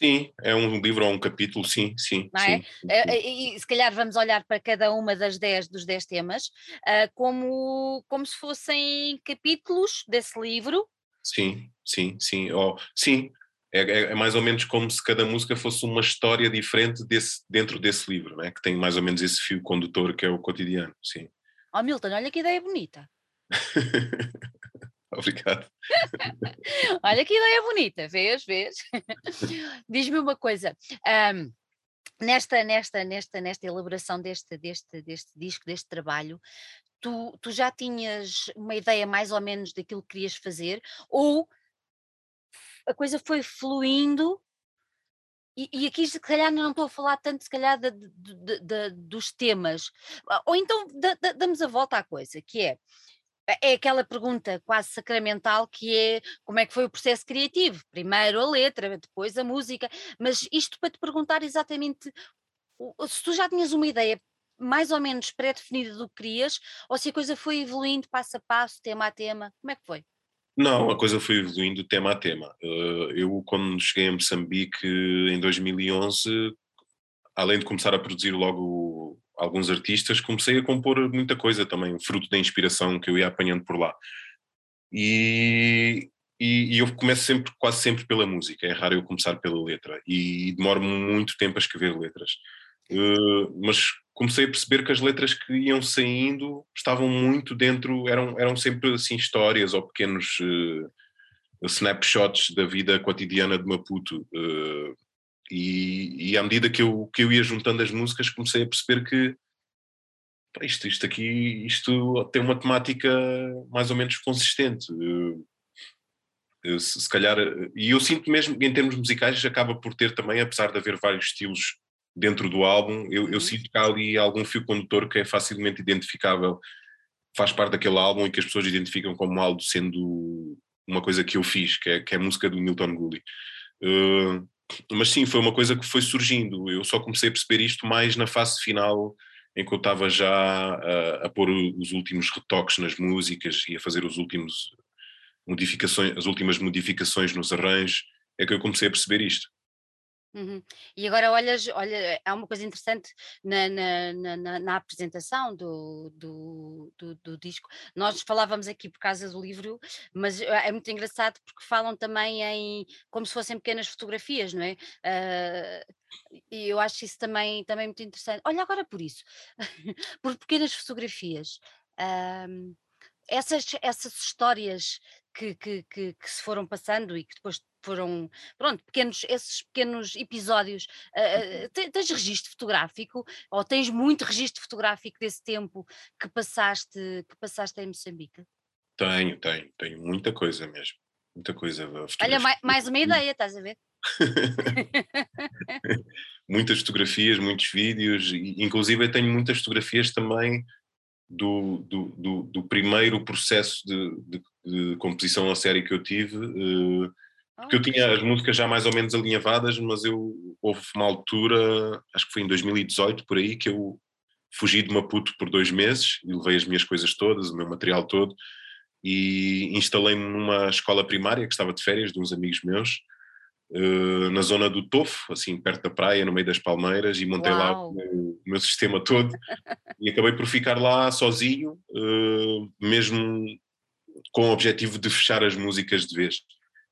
Sim, é um livro ou um capítulo, sim, sim. Não é? sim, sim. E, e se calhar vamos olhar para cada uma das dez dos dez temas uh, como, como se fossem capítulos desse livro. Sim, sim, sim. Oh, sim, é, é, é, mais ou menos como se cada música fosse uma história diferente desse, dentro desse livro, né? que tem mais ou menos esse fio condutor que é o cotidiano, sim. Oh Milton, olha que ideia bonita. [LAUGHS] Obrigado. [LAUGHS] olha que ideia bonita, vês, vês? [LAUGHS] Diz-me uma coisa. Um, nesta, nesta, nesta, nesta elaboração deste, deste, deste disco, deste trabalho, tu, tu já tinhas uma ideia mais ou menos daquilo que querias fazer ou a coisa foi fluindo e, e, aqui se calhar não estou a falar tanto se calhar de, de, de, dos temas, ah, ou então damos a volta à coisa, que é, é aquela pergunta quase sacramental que é como é que foi o processo criativo? Primeiro a letra, depois a música, mas isto para te perguntar exatamente se tu já tinhas uma ideia mais ou menos pré-definida do que querias, ou se a coisa foi evoluindo passo a passo, tema a tema, como é que foi? Não, a coisa foi evoluindo tema a tema. Eh, eu, quando cheguei a Moçambique em 2011, além de começar a produzir logo alguns artistas, comecei a compor muita coisa também, fruto da inspiração que eu ia apanhando por lá. E, e, e, eu começo sempre, quase sempre pela música, é raro eu começar pela letra, e demoro muito tempo a escrever letras. Uh, mas comecei a perceber que as letras que iam saindo estavam muito dentro, eram, eram sempre assim histórias ou pequenos uh, snapshots da vida cotidiana de Maputo. Uh, e, e à medida que eu, que eu ia juntando as músicas, comecei a perceber que pá, isto, isto aqui isto tem uma temática mais ou menos consistente. Uh, se, calhar, e eu sinto mesmo em termos musicais acaba por ter também, apesar de haver vários estilos dentro do álbum, eu, eu uhum. sinto que há ali algum fio condutor que é facilmente identificável, faz parte daquele álbum e que as pessoas identificam como algo sendo uma coisa que eu fiz, que é, que é a música do Milton Gully. Uh, mas sim, foi uma coisa que foi surgindo. Eu só comecei a perceber isto mais na fase final, em que eu estava já a, a pôr os últimos retoques nas músicas e a fazer os últimos modificações, as últimas modificações nos arranjos, é que eu comecei a perceber isto. Uhum. E agora olhas, olha, há uma coisa interessante na, na, na, na apresentação do, do, do, do, disco. Nós falávamos aqui por causa do livro, mas é muito engraçado porque falam também em como se fossem pequenas fotografias, não é? Uh, e eu acho isso também, também muito interessante. Olha, agora por isso, [LAUGHS] por pequenas fotografias. Uh, essas, essas histórias que, que, que, que, se foram passando e que depois foram, pronto, pequenos, esses pequenos episódios. Uh, tens registro fotográfico ou tens muito registro fotográfico desse tempo que passaste, que passaste em Moçambique? Tenho, tenho, tenho muita coisa mesmo. Muita coisa. Olha, mais, mais uma ideia, estás a ver? [LAUGHS] muitas fotografias, muitos vídeos, inclusive eu tenho muitas fotografias também do, do, do, do primeiro processo de, de, de, composição a série que eu tive, uh, porque eu tinha as músicas já mais ou menos alinhavadas, mas eu houve uma altura, acho que foi em 2018 por aí, que eu fugi de Maputo por dois meses e levei as minhas coisas todas, o meu material todo, e instalei-me numa escola primária que estava de férias de uns amigos meus, uh, na zona do Tofo, assim perto da praia, no meio das palmeiras, e montei Uau. lá o meu, o meu, sistema todo e acabei por ficar lá sozinho, uh, mesmo com o objetivo de fechar as músicas de vez.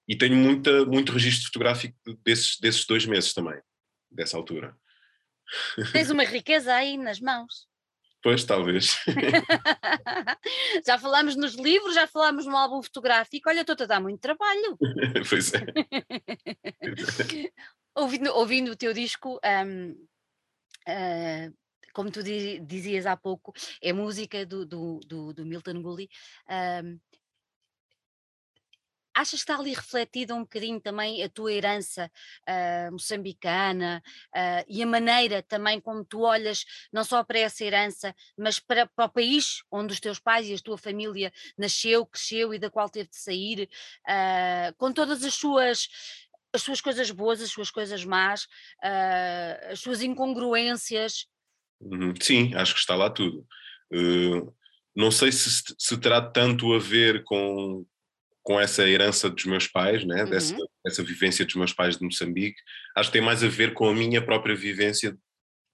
E tenho muita, muito registro fotográfico desses, desses dois meses também, dessa altura. Tens uma [LAUGHS] riqueza aí nas mãos. Pois, talvez. [LAUGHS] já falámos nos livros, já falámos no álbum fotográfico. Olha, estou-te a dar muito trabalho. [LAUGHS] pois é. [LAUGHS] ouvindo, ouvindo o teu disco, um, uh, ah, como tu dizias há pouco, é música do, do, do, do Milton Gully. Um, achas que está ali refletida um bocadinho também a tua herança uh, moçambicana uh, e a maneira também como tu olhas não só para essa herança, mas para, para, o país onde os teus pais e a tua família nasceu, cresceu e da qual teve de sair, uh, com todas as suas as suas coisas boas, as suas coisas más, as suas incongruências. Uhum. Sim, acho que está lá tudo. Não sei se, se terá tanto a ver com, com essa herança dos meus pais, né? Uhum. dessa, dessa vivência dos meus pais de Moçambique, acho que tem mais a ver com a minha própria vivência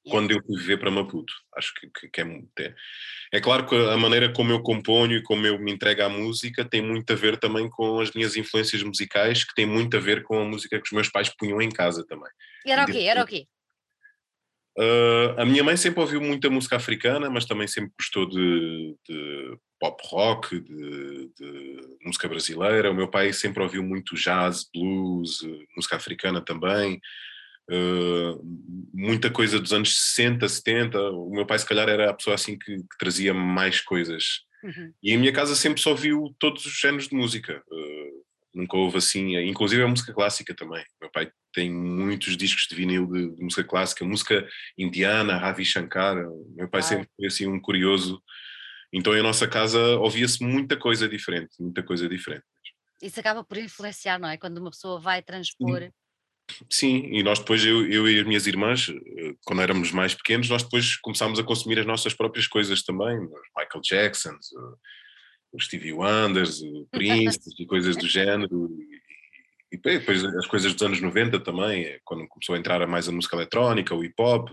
quando eu fui viver para Maputo. Acho que, que, que é, é, é, claro que a maneira como eu componho e como eu me entrego à música tem muito a ver também com as minhas influências musicais, que tem muito a ver com a música que os meus pais punham em casa também. E era o quê? Era o quê? Uh, a minha mãe sempre ouviu muita música africana, mas também sempre gostou de, de pop rock, de, de, música brasileira. O meu pai sempre ouviu muito jazz, blues, música africana também. Uh, muita coisa dos anos 60, 70. O meu pai, se calhar, era a pessoa assim que, que trazia mais coisas. Uhum. E em minha casa sempre só ouviu todos os géneros de música. Uh, nunca houve assim, inclusive a música clássica também. Meu pai tem muitos discos de vinil de, de música clássica, música indiana, Ravi Shankar. Meu pai ah. sempre foi assim um curioso. Então em nossa casa ouvia-se muita coisa diferente, muita coisa diferente. Isso acaba por influenciar, não é? Quando uma pessoa vai transpor. Sim, e nós depois, eu, eu e as minhas irmãs, eh, quando éramos mais pequenos, nós depois começámos a consumir as nossas próprias coisas também, Michael Jackson, o Stevie Wonders, o [LAUGHS] Prince e coisas do género. E, e, depois as coisas dos anos 90 também, é quando começou a entrar mais a música eletrónica, o hip hop.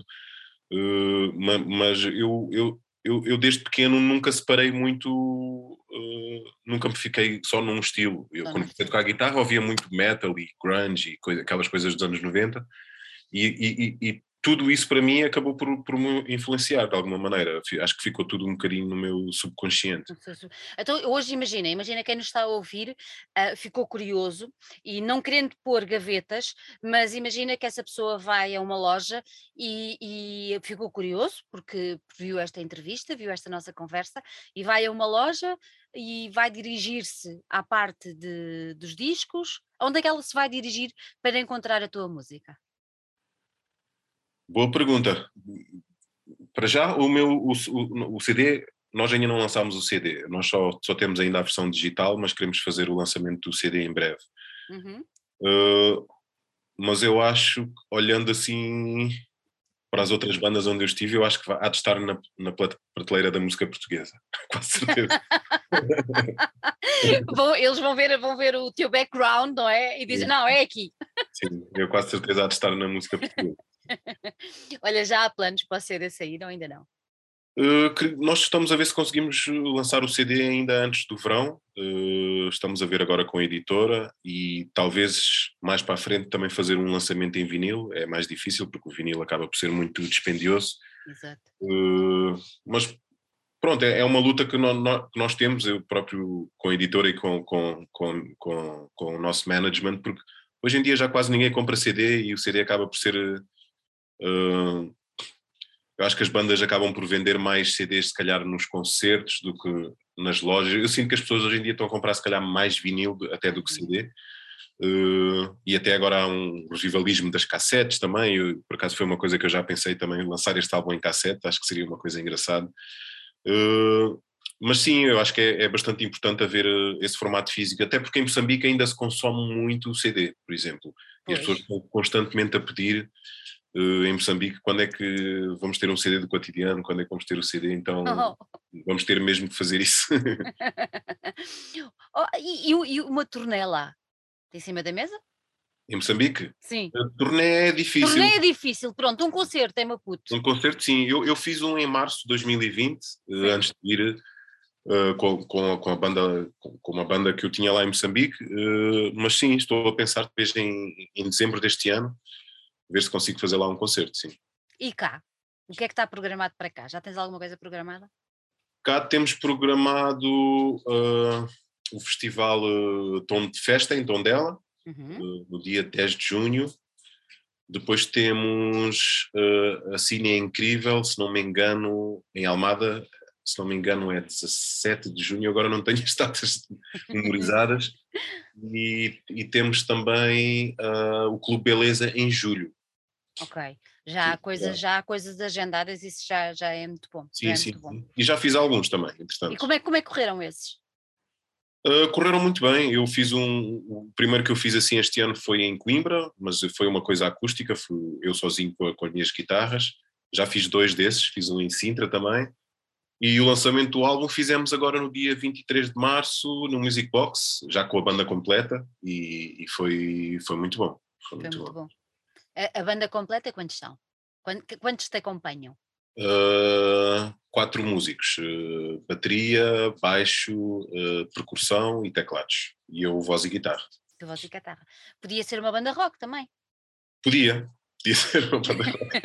Uh, mas eu, eu, eu, eu, desde pequeno nunca separei muito, uh, nunca me fiquei só num estilo. Eu, quando comecei a tocar guitarra, ouvia muito metal e grunge e coisa, aquelas coisas dos anos 90. E, e, e, tudo isso para mim acabou por, por me influenciar de alguma maneira. Acho que ficou tudo um bocadinho no meu subconsciente. Então, hoje imagina, imagina quem nos está a ouvir uh, ficou curioso e não querendo pôr gavetas, mas imagina que essa pessoa vai a uma loja e, e ficou curioso porque viu esta entrevista, viu esta nossa conversa e vai a uma loja e vai dirigir-se à parte de, dos discos. Onde é que ela se vai dirigir para encontrar a tua música? Boa pergunta. Para já, o meu o, o, o, CD, nós ainda não lançámos o CD, nós só, só temos ainda a versão digital, mas queremos fazer o lançamento do CD em breve. Uhum. Uh, mas eu acho, olhando assim para as outras bandas onde eu estive, eu acho que há de estar na, na prateleira da música portuguesa, [LAUGHS] com certeza. [LAUGHS] Bom, eles vão ver, vão ver o teu background, não é? E dizem, Sim. não, é aqui. Sim, eu quase certeza há de estar na música portuguesa. [LAUGHS] Olha, já há planos para o CD sair ou ainda não? Uh, nós estamos a ver se conseguimos lançar o CD ainda antes do verão. Uh, estamos a ver agora com a editora e talvez mais para a frente também fazer um lançamento em vinil. É mais difícil porque o vinil acaba por ser muito dispendioso. Exato. Uh, mas pronto, é, é, uma luta que nós, que nós, temos, eu próprio com a editora e com, com, com, com, com o nosso management, porque hoje em dia já quase ninguém compra CD e o CD acaba por ser Uh, eu acho que as bandas acabam por vender mais CDs, se calhar, nos concertos do que nas lojas. Eu sinto que as pessoas hoje em dia estão a comprar, se calhar, mais vinil até do que uhum. CD. Uh, e até agora há um revivalismo das cassetes também. Eu, por acaso foi uma coisa que eu já pensei também, lançar este álbum em cassete, acho que seria uma coisa engraçada. Uh, mas sim, eu acho que é, é, bastante importante haver esse formato físico, até porque em Moçambique ainda se consome muito o CD, por exemplo. E as pessoas estão constantemente a pedir em Moçambique, quando é que vamos ter um CD do cotidiano, quando é que vamos ter o CD, então [LAUGHS] oh. vamos ter mesmo que fazer isso. [LAUGHS] oh, e, e, uma turnê lá? Em cima da mesa? Em Moçambique? Sim. A turnê é difícil. Turnê é difícil, pronto, um concerto em Maputo. Um concerto, sim. Eu, eu fiz um em março de 2020, uh, antes de ir uh, com, com, com, a banda, com, com, uma banda que eu tinha lá em Moçambique, uh, mas sim, estou a pensar talvez em, em dezembro deste ano ver se consigo fazer lá um concerto, sim. E cá? O que é que está programado para cá? Já tens alguma coisa programada? Cá temos programado uh, o festival uh, Tom de Festa em Tondela, uhum. uh, no dia 10 de junho. Depois temos uh, a Cine é Incrível, se não me engano, em Almada, se não me engano é 17 de junho, agora não tenho [LAUGHS] as datas memorizadas. [LAUGHS] E, e, temos também uh, o Clube Beleza em julho. Ok, já há coisas, já há coisas agendadas, isso já, já é muito bom. Sim, é sim. E já fiz alguns também, entretanto. E como é, como é que correram esses? Uh, correram muito bem. Eu fiz um. O primeiro que eu fiz assim este ano foi em Coimbra, mas foi uma coisa acústica, fui eu sozinho com, com as minhas guitarras. já fiz dois desses, fiz um em Sintra também. E o lançamento do álbum fizemos agora no dia 23 de março no Music Box, já com a banda completa, e, e foi, foi muito bom. Foi, foi muito, muito, bom. bom. A, a, banda completa quantos são? Quantos te acompanham? Uh, quatro músicos: uh, bateria, baixo, uh, percussão e teclados. E eu, voz e guitarra. Tu, voz e guitarra. Podia ser uma banda rock também. Podia, podia ser uma banda rock.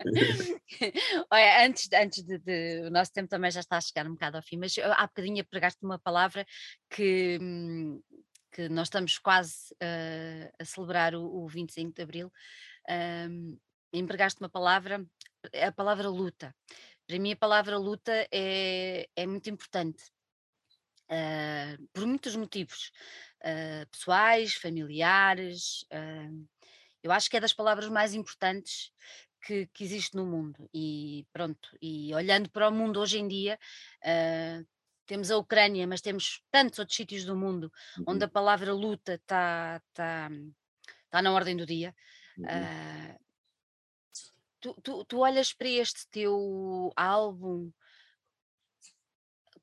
[LAUGHS] Olha, antes, antes de, de, O nosso tempo também já está a chegar um bocado ao fim, mas há bocadinho pregaste uma palavra que. Que nós estamos quase uh, a celebrar o, o 25 de Abril, um, empregaste uma palavra, a palavra luta. Para mim, a palavra luta é, é muito importante, uh, por muitos motivos, uh, pessoais, familiares. eu acho que é das palavras mais importantes que, que, existe no mundo. E pronto, e olhando para o mundo hoje em dia, uh, temos a Ucrânia, mas temos tantos outros sítios do mundo uhum. onde a palavra luta está tá, tá na ordem do dia. Uhum. Uh, tu, tu, tu olhas para este teu álbum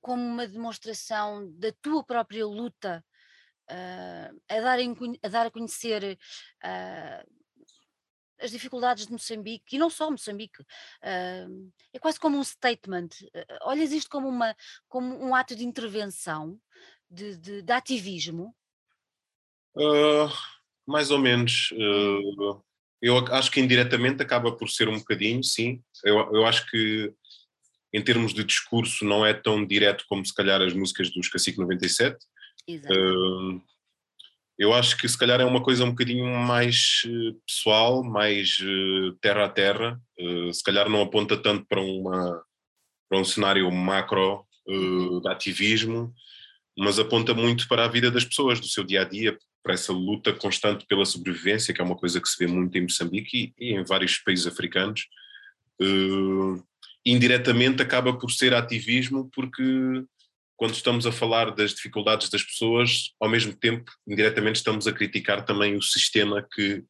como uma demonstração da tua própria luta uh, a, dar em, a dar a conhecer uh, as dificuldades de Moçambique, e não só Moçambique, uh, é quase como um statement. Uh, olhas isto como, uma, como um ato de intervenção, de, de, de ativismo? Uh, mais ou menos. Hum. eu acho que indiretamente acaba por ser um bocadinho, sim. Eu, eu acho que em termos de discurso não é tão direto como se calhar as músicas dos Cacique 97. Exato eu acho que se calhar é uma coisa um bocadinho mais eh, pessoal, mais eh, terra a terra, eh, se calhar não aponta tanto para, uma, para um cenário macro de ativismo, mas aponta muito para a vida das pessoas, do seu dia a dia, para essa luta constante pela sobrevivência, que é uma coisa que se vê muito em Moçambique e em vários países africanos. indiretamente acaba por ser ativismo porque quando estamos a falar das dificuldades das pessoas, ao mesmo tempo, indiretamente, estamos a criticar também o sistema que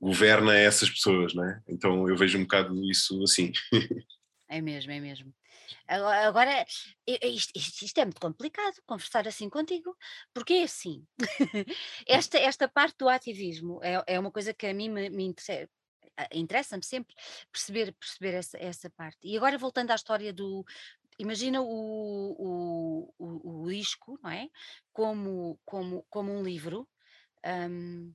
governa essas pessoas, não é? Então eu vejo um bocado isso assim. [LAUGHS] É mesmo, é mesmo. Agora, isto, isto, é muito complicado, conversar assim contigo, porque é assim, [LAUGHS] esta, esta parte do ativismo é, é uma coisa que a mim me, me interessa, interessa-me sempre perceber, perceber essa, essa parte. E agora voltando à história do, imagina o, o, o, disco, não é? Como, como, como um livro. Um,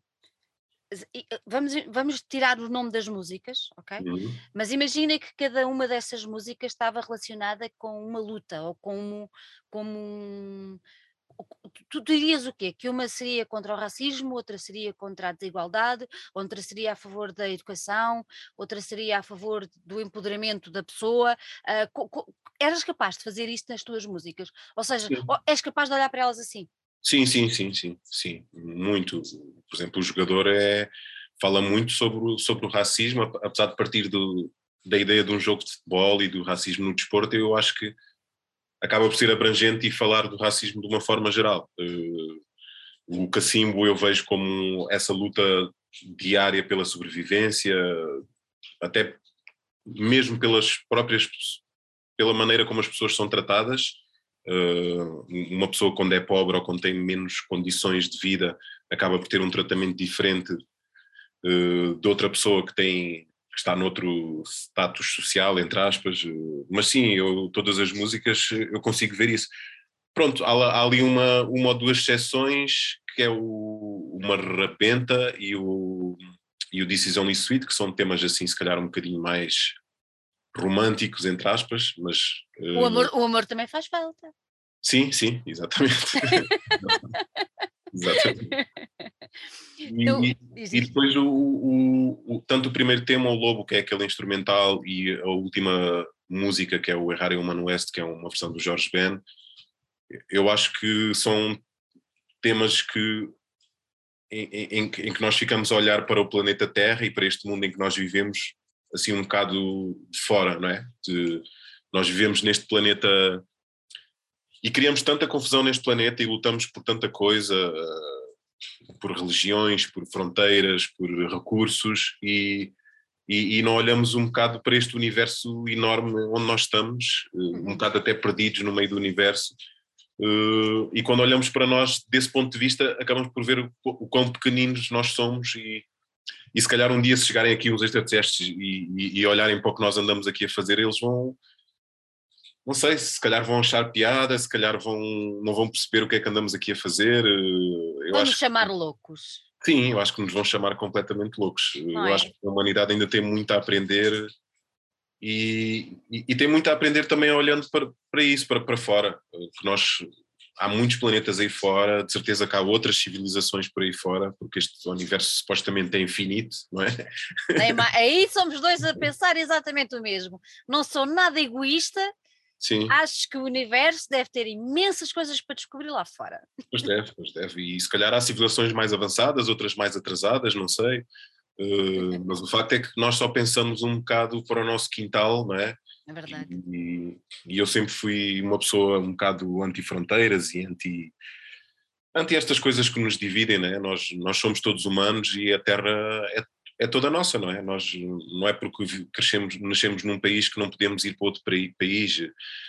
eh, vamos, vamos tirar o nome das músicas, ok? Uhum. Mas imagina que cada uma dessas músicas estava relacionada com uma luta ou como, como um, tu dirias o quê? Que uma seria contra o racismo, outra seria contra a desigualdade, outra seria a favor da educação, outra seria a favor do empoderamento da pessoa. Uh, eras capaz de fazer isto nas tuas músicas? Ou seja, sim. és capaz de olhar para elas assim? Sim, sim, sim, sim, sim, muito. Por exemplo, o jogador é, fala muito sobre, sobre o racismo, apesar de partir do, da ideia de um jogo de futebol e do racismo no desporto, eu acho que acaba por ser abrangente e falar do racismo de uma forma geral. Uh, o cacimbo eu vejo como essa luta diária pela sobrevivência, até mesmo pelas próprias pela maneira como as pessoas são tratadas. Uh, uma pessoa quando é pobre ou quando tem menos condições de vida acaba por ter um tratamento diferente uh, de outra pessoa que tem que está noutro status social, entre aspas, mas sim, eu, todas as músicas eu consigo ver isso. Pronto, há, há ali uma, uma ou duas exceções, que é o, uma Rapenta e o, e o This Is Only Sweet, que são temas assim, se calhar um bocadinho mais românticos, entre aspas, mas... O amor, uh, o amor também faz falta. Sim, sim, exatamente. [LAUGHS] exatamente. [LAUGHS] E, então, e depois o, o, o, tanto o primeiro tema, o Lobo, que é aquele instrumental, e a última música, que é o Errar em Humano West, que é uma versão do Jorge Ben, eu acho que são temas que em, em, em, que nós ficamos a olhar para o planeta Terra e para este mundo em que nós vivemos assim um bocado de fora, não é? De, nós vivemos neste planeta e criamos tanta confusão neste planeta e lutamos por tanta coisa, por religiões, por fronteiras, por recursos e, e, e, não olhamos um bocado para este universo enorme onde nós estamos, uh, um bocado até perdidos no meio do universo. Uh, e quando olhamos para nós desse ponto de vista, acabamos por ver o, quão pequeninos nós somos e, e se calhar um dia se chegarem aqui uns extraterrestres e, e, e olharem para o que nós andamos aqui a fazer, eles vão, não sei, se calhar vão achar piada, se calhar vão, não vão perceber o que é que andamos aqui a fazer. Eu Vamos chamar que, loucos. Sim, eu acho que nos vão chamar completamente loucos. Não eu é? acho que a humanidade ainda tem muito a aprender e, e, e tem muito a aprender também olhando para, para isso, para, para fora. Que nós há muitos planetas aí fora, de certeza que há outras civilizações por aí fora, porque este universo supostamente é infinito, não é? é [LAUGHS] aí somos dois a pensar exatamente o mesmo. Não sou nada egoísta. Sim. Acho que o universo deve ter imensas coisas para descobrir lá fora. Pois deve, pois deve. E se calhar há civilizações mais avançadas, outras mais atrasadas, não sei. Uh, [LAUGHS] mas o facto é que nós só pensamos um bocado para o nosso quintal, não é? É verdade. E, e, eu sempre fui uma pessoa um bocado anti-fronteiras e anti, anti estas coisas que nos dividem, né? nós, nós somos todos humanos e a Terra é, é toda nossa, não é? Nós, não é porque crescemos, nascemos num país que não podemos ir para outro país.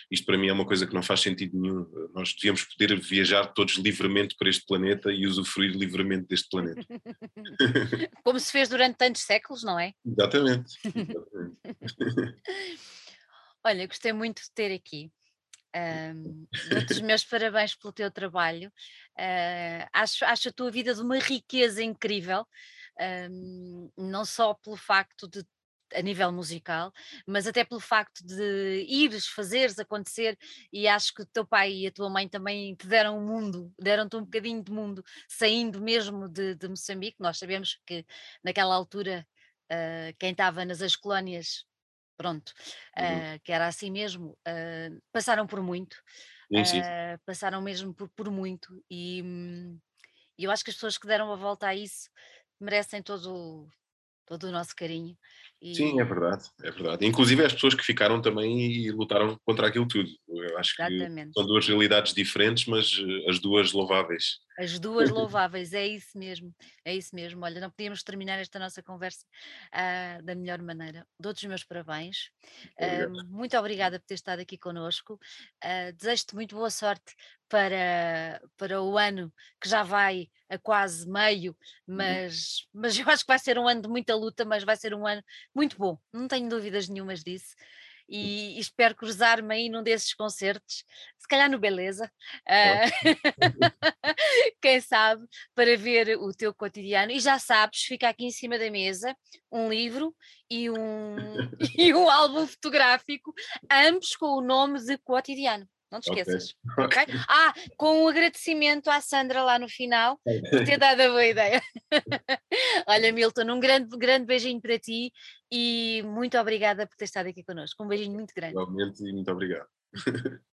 Isto para mim é uma coisa que não faz sentido nenhum. Nós devíamos poder viajar todos livremente para este planeta e usufruir livremente deste planeta. [LAUGHS] Como se fez durante tantos séculos, não é? Exatamente. Exatamente. [LAUGHS] Olha, gostei muito de ter aqui. Um, os meus parabéns pelo teu trabalho. Uh, acho, acho a tua vida de uma riqueza incrível, um, não só pelo facto de a nível musical, mas até pelo facto de ires, fazeres acontecer, e acho que o teu pai e a tua mãe também te deram um mundo, deram-te um bocadinho de mundo, saindo mesmo de, de Moçambique. Nós sabemos que naquela altura uh, quem estava nas as colónias pronto, uhum. uh, que era assim mesmo, uh, passaram por muito, uh, passaram mesmo por, por muito, e, hum, e, eu acho que as pessoas que deram a volta a isso merecem todo, todo o nosso carinho. E... Sim, é verdade, é verdade. Inclusive as pessoas que ficaram também e lutaram contra aquilo tudo. Eu acho Exatamente. que são duas realidades diferentes, mas as duas louváveis. As duas [LAUGHS] louváveis, é isso mesmo, é isso mesmo. Olha, não podíamos terminar esta nossa conversa uh, da melhor maneira. Dou-te os meus parabéns. Uh, muito obrigada por ter estado aqui connosco. Uh, Desejo-te muito boa sorte para, para o ano que já vai a quase meio, uhum. mas, mas eu acho que vai ser um ano de muita luta, mas vai ser um ano muito bom, não tenho dúvidas nenhumas disso e, e espero cruzar-me aí num desses concertos, se calhar no Beleza, uh, [LAUGHS] quem sabe, para ver o teu cotidiano. E já sabes, fica aqui em cima da mesa um livro e um, [LAUGHS] e um álbum fotográfico, ambos com o nome de cotidiano. Não te esqueças. [LAUGHS] Okay. okay. Ah, com um agradecimento à Sandra lá no final por ter dado a boa ideia. [LAUGHS] Olha, Milton, um grande, grande beijinho para ti e muito obrigada por ter estado aqui connosco. Um beijinho muito grande. Realmente, e muito obrigado. [LAUGHS]